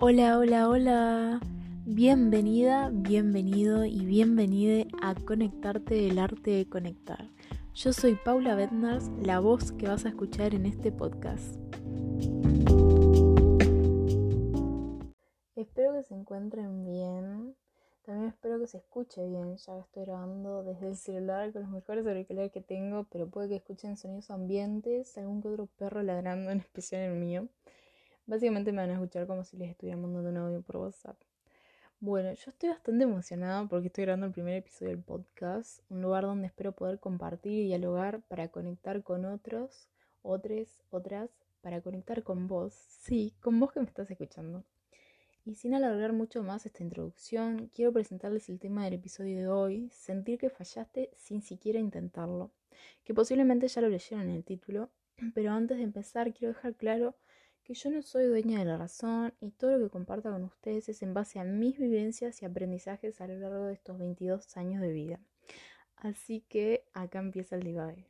Hola, hola, hola. Bienvenida, bienvenido y bienvenide a Conectarte el arte de conectar. Yo soy Paula Bednars, la voz que vas a escuchar en este podcast. Espero que se encuentren bien. También espero que se escuche bien, ya que estoy grabando desde el celular con los mejores auriculares que tengo, pero puede que escuchen sonidos ambientes, algún que otro perro ladrando, en especial el mío. Básicamente me van a escuchar como si les estuviera mandando un audio por WhatsApp. Bueno, yo estoy bastante emocionada porque estoy grabando el primer episodio del podcast, un lugar donde espero poder compartir y dialogar para conectar con otros, otros, otras, para conectar con vos, sí, con vos que me estás escuchando. Y sin alargar mucho más esta introducción, quiero presentarles el tema del episodio de hoy, sentir que fallaste sin siquiera intentarlo, que posiblemente ya lo leyeron en el título, pero antes de empezar quiero dejar claro que yo no soy dueña de la razón y todo lo que comparta con ustedes es en base a mis vivencias y aprendizajes a lo largo de estos 22 años de vida. Así que acá empieza el divague.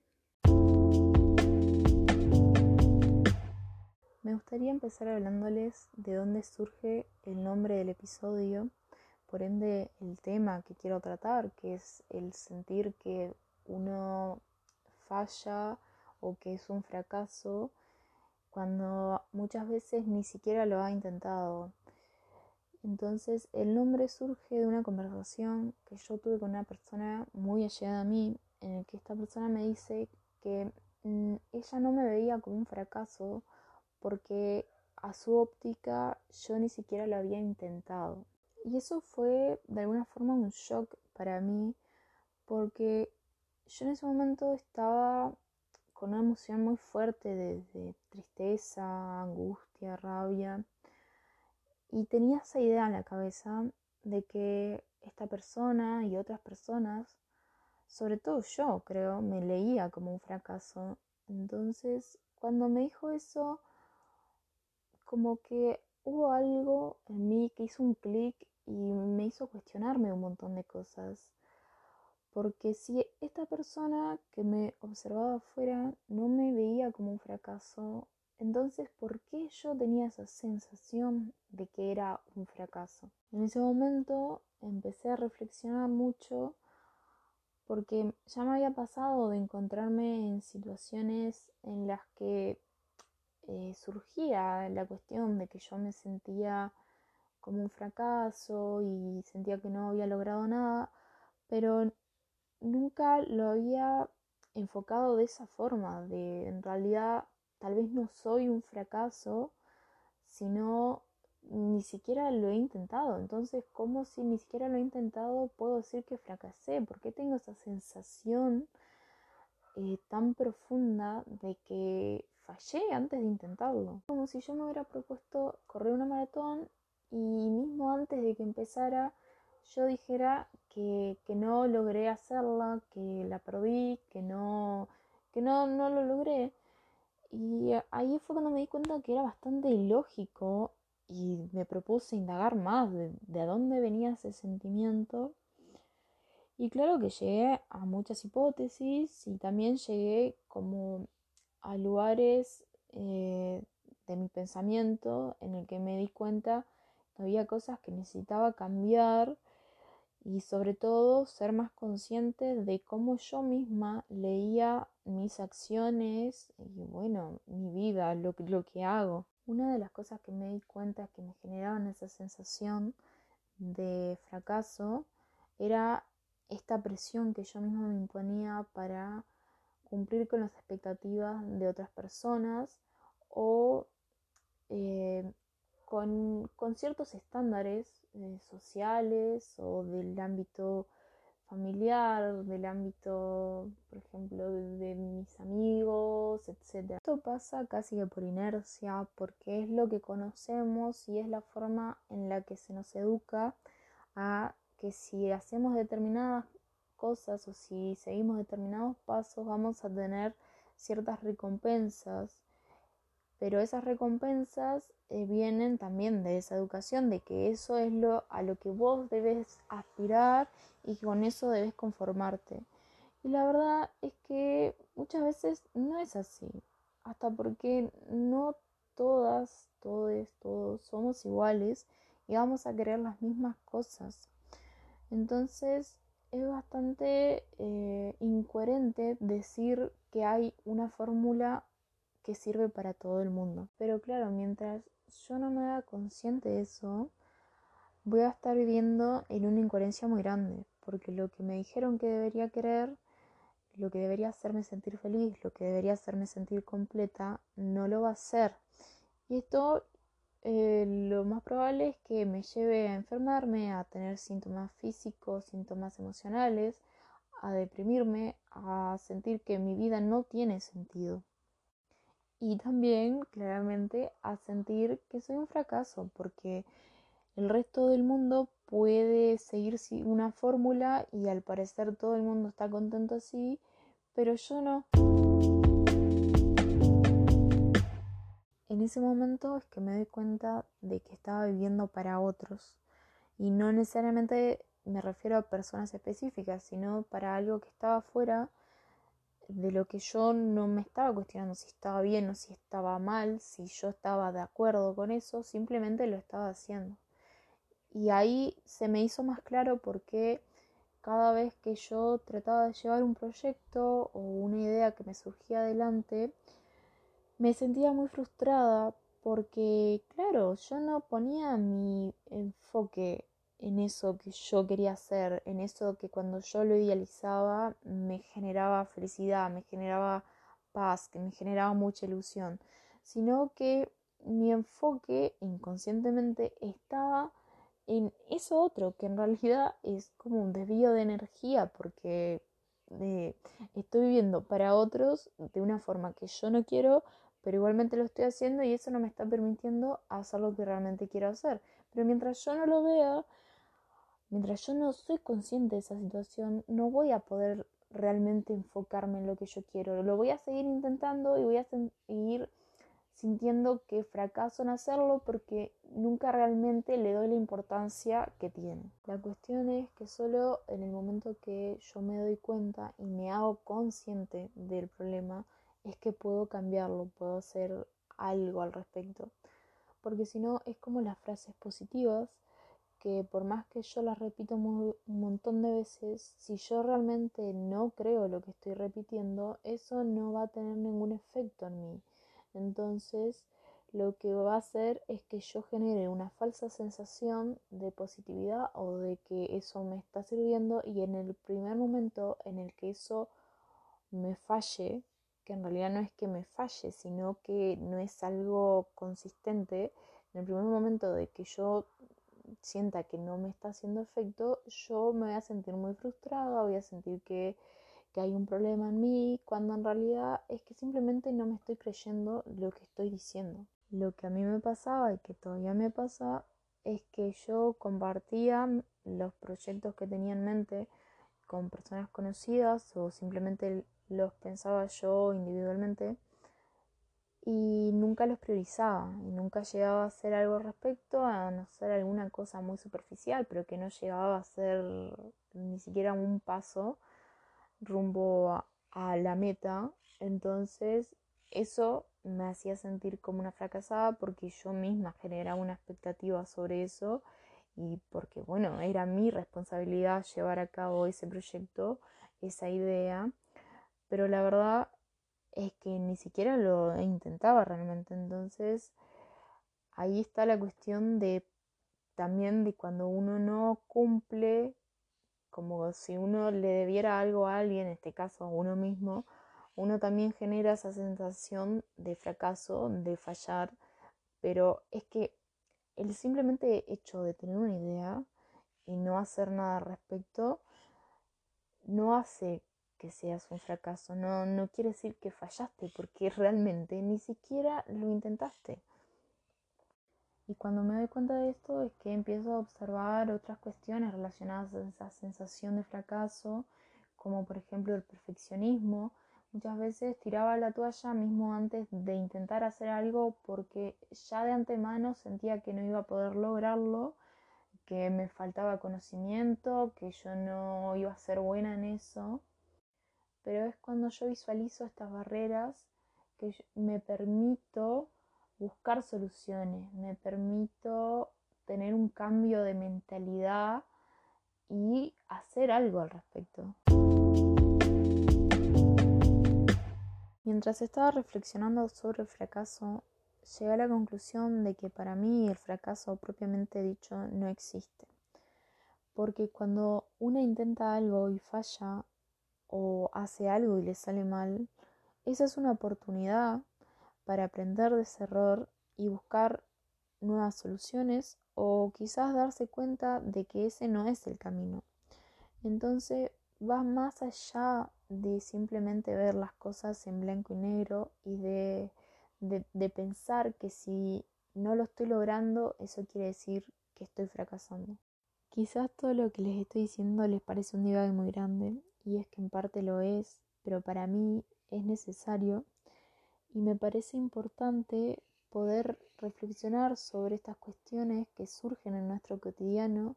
Me gustaría empezar hablándoles de dónde surge el nombre del episodio, por ende el tema que quiero tratar, que es el sentir que uno falla o que es un fracaso cuando muchas veces ni siquiera lo ha intentado. Entonces el nombre surge de una conversación que yo tuve con una persona muy allegada a mí, en el que esta persona me dice que mm, ella no me veía como un fracaso porque a su óptica yo ni siquiera lo había intentado. Y eso fue de alguna forma un shock para mí porque yo en ese momento estaba con una emoción muy fuerte de, tristeza, angustia, rabia. Y tenía esa idea en la cabeza de que esta persona y otras personas, sobre todo yo creo, me leía como un fracaso. Entonces, cuando me dijo eso, como que hubo algo en mí que hizo un clic y me hizo cuestionarme un montón de cosas. Porque si esta persona que me observaba afuera no me veía como un fracaso, entonces ¿por qué yo tenía esa sensación de que era un fracaso? En ese momento empecé a reflexionar mucho porque ya me había pasado de encontrarme en situaciones en las que eh, surgía la cuestión de que yo me sentía como un fracaso y sentía que no había logrado nada, pero nunca lo había enfocado de esa forma, de en realidad tal vez no soy un fracaso, sino ni siquiera lo he intentado. Entonces, ¿cómo si ni siquiera lo he intentado puedo decir que fracasé? ¿Por qué tengo esa sensación eh, tan profunda de que fallé antes de intentarlo? Como si yo me hubiera propuesto correr una maratón y mismo antes de que empezara yo dijera que, no logré hacerla, que la perdí, que no, que no, no lo logré. Y ahí fue cuando me di cuenta que era bastante ilógico y me propuse indagar más de, de dónde venía ese sentimiento. Y claro que llegué a muchas hipótesis y también llegué como a lugares eh, de mi pensamiento en el que me di cuenta que había cosas que necesitaba cambiar y sobre todo ser más consciente de cómo yo misma leía mis acciones y bueno, mi vida, lo, lo que hago. Una de las cosas que me di cuenta que me generaban esa sensación de fracaso era esta presión que yo misma me imponía para cumplir con las expectativas de otras personas o eh, con, con, ciertos estándares eh, sociales o del ámbito familiar, del ámbito, por ejemplo, de, mis amigos, etc. Esto pasa casi que por inercia, porque es lo que conocemos y es la forma en la que se nos educa a que si hacemos determinadas cosas o si seguimos determinados pasos vamos a tener ciertas recompensas pero esas recompensas eh, vienen también de esa educación, de que eso es lo a lo que vos debes aspirar y con eso debes conformarte. Y la verdad es que muchas veces no es así, hasta porque no todas, todos, todos somos iguales y vamos a querer las mismas cosas. Entonces es bastante eh, incoherente decir que hay una fórmula que sirve para todo el mundo. Pero claro, mientras yo no me haga consciente de eso, voy a estar viviendo en una incoherencia muy grande, porque lo que me dijeron que debería querer, lo que debería hacerme sentir feliz, lo que debería hacerme sentir completa, no lo va a hacer. Y esto eh, lo más probable es que me lleve a enfermarme, a tener síntomas físicos, síntomas emocionales, a deprimirme, a sentir que mi vida no tiene sentido y también claramente a sentir que soy un fracaso porque el resto del mundo puede seguir una fórmula y al parecer todo el mundo está contento así, pero yo no. En ese momento es que me doy cuenta de que estaba viviendo para otros y no necesariamente me refiero a personas específicas, sino para algo que estaba fuera de lo que yo no me estaba cuestionando si estaba bien o si estaba mal, si yo estaba de acuerdo con eso, simplemente lo estaba haciendo. Y ahí se me hizo más claro porque cada vez que yo trataba de llevar un proyecto o una idea que me surgía adelante, me sentía muy frustrada porque, claro, yo no ponía mi enfoque en eso que yo quería hacer, en eso que cuando yo lo idealizaba me generaba felicidad, me generaba paz, que me generaba mucha ilusión, sino que mi enfoque inconscientemente estaba en eso otro, que en realidad es como un desvío de energía, porque eh, estoy viviendo para otros de una forma que yo no quiero, pero igualmente lo estoy haciendo y eso no me está permitiendo hacer lo que realmente quiero hacer. Pero mientras yo no lo vea, Mientras yo no soy consciente de esa situación, no voy a poder realmente enfocarme en lo que yo quiero. Lo voy a seguir intentando y voy a seguir sintiendo que fracaso en hacerlo porque nunca realmente le doy la importancia que tiene. La cuestión es que solo en el momento que yo me doy cuenta y me hago consciente del problema es que puedo cambiarlo, puedo hacer algo al respecto. Porque si no es como las frases positivas que por más que yo las repito un montón de veces, si yo realmente no creo lo que estoy repitiendo, eso no va a tener ningún efecto en mí. Entonces, lo que va a hacer es que yo genere una falsa sensación de positividad o de que eso me está sirviendo y en el primer momento en el que eso me falle, que en realidad no es que me falle, sino que no es algo consistente, en el primer momento de que yo sienta que no me está haciendo efecto, yo me voy a sentir muy frustrada, voy a sentir que, que hay un problema en mí, cuando en realidad es que simplemente no me estoy creyendo lo que estoy diciendo. Lo que a mí me pasaba y que todavía me pasa es que yo compartía los proyectos que tenía en mente con personas conocidas o simplemente los pensaba yo individualmente y nunca los priorizaba y nunca llegaba a hacer algo al respecto, a no ser alguna cosa muy superficial, pero que no llegaba a ser ni siquiera un paso rumbo a, a la meta. Entonces eso me hacía sentir como una fracasada porque yo misma generaba una expectativa sobre eso y porque bueno, era mi responsabilidad llevar a cabo ese proyecto, esa idea, pero la verdad es que ni siquiera lo intentaba realmente. Entonces, ahí está la cuestión de también de cuando uno no cumple, como si uno le debiera algo a alguien, en este caso a uno mismo, uno también genera esa sensación de fracaso, de fallar, pero es que el simplemente hecho de tener una idea y no hacer nada al respecto no hace que seas un fracaso, no, no quiere decir que fallaste, porque realmente ni siquiera lo intentaste. Y cuando me doy cuenta de esto es que empiezo a observar otras cuestiones relacionadas a esa sensación de fracaso, como por ejemplo el perfeccionismo. Muchas veces tiraba la toalla mismo antes de intentar hacer algo porque ya de antemano sentía que no iba a poder lograrlo, que me faltaba conocimiento, que yo no iba a ser buena en eso pero es cuando yo visualizo estas barreras que me permito buscar soluciones, me permito tener un cambio de mentalidad y hacer algo al respecto. Mientras estaba reflexionando sobre el fracaso, llegué a la conclusión de que para mí el fracaso propiamente dicho no existe. Porque cuando uno intenta algo y falla o hace algo y le sale mal, esa es una oportunidad para aprender de ese error y buscar nuevas soluciones o quizás darse cuenta de que ese no es el camino. Entonces va más allá de simplemente ver las cosas en blanco y negro y de, de, pensar que si no lo estoy logrando, eso quiere decir que estoy fracasando. Quizás todo lo que les estoy diciendo les parece un divague muy grande, y es que en parte lo es, pero para mí es necesario. Y me parece importante poder reflexionar sobre estas cuestiones que surgen en nuestro cotidiano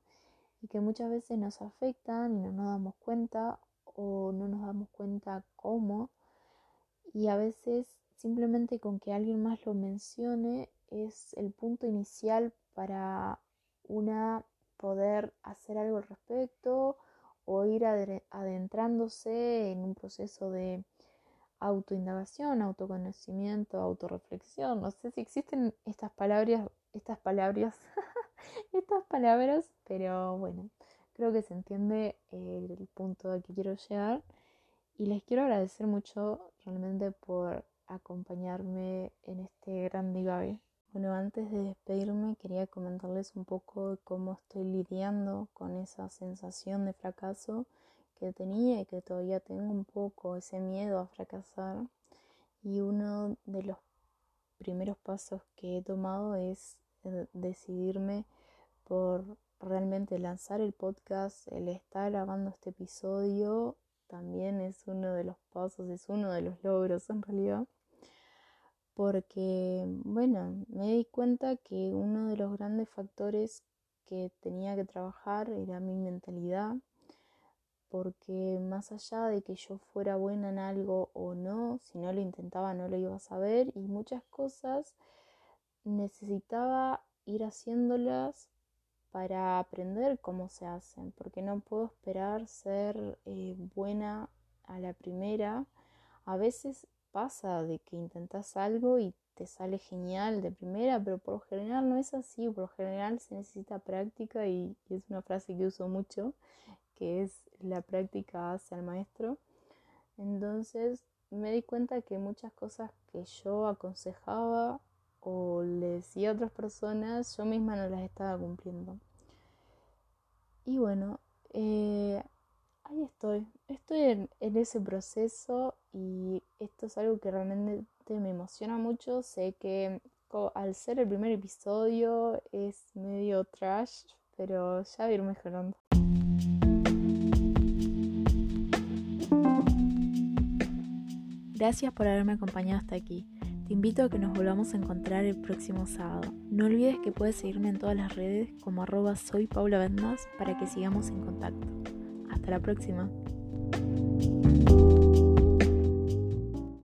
y que muchas veces nos afectan y no nos damos cuenta o no nos damos cuenta cómo. Y a veces simplemente con que alguien más lo mencione es el punto inicial para una poder hacer algo al respecto o ir adentrándose en un proceso de autoindagación, autoconocimiento, autorreflexión. No sé si existen estas palabras, estas palabras, estas palabras, pero bueno, creo que se entiende el punto al que quiero llegar. Y les quiero agradecer mucho realmente por acompañarme en este gran divague. Bueno, antes de despedirme quería comentarles un poco cómo estoy lidiando con esa sensación de fracaso que tenía y que todavía tengo un poco ese miedo a fracasar. Y uno de los primeros pasos que he tomado es eh, decidirme por realmente lanzar el podcast, el estar grabando este episodio, también es uno de los pasos, es uno de los logros en realidad. Porque, bueno, me di cuenta que uno de los grandes factores que tenía que trabajar era mi mentalidad, porque más allá de que yo fuera buena en algo o no, si no lo intentaba no lo iba a saber y muchas cosas necesitaba ir haciéndolas para aprender cómo se hacen, porque no puedo esperar ser eh, buena a la primera. A veces pasa de que intentas algo y te sale genial de primera, pero por lo general no es así, por lo general se necesita práctica y es una frase que uso mucho, que es la práctica hace al maestro. Entonces me di cuenta que muchas cosas que yo aconsejaba o le decía a otras personas, yo misma no las estaba cumpliendo. Y bueno, eh, ahí estoy. Estoy en, ese proceso y esto es algo que realmente me emociona mucho. Sé que al ser el primer episodio es medio trash, pero ya voy a ir mejorando. Gracias por haberme acompañado hasta aquí. Te invito a que nos volvamos a encontrar el próximo sábado. No olvides que puedes seguirme en todas las redes como arroba soy Paula Vendas para que sigamos en contacto. Hasta la próxima.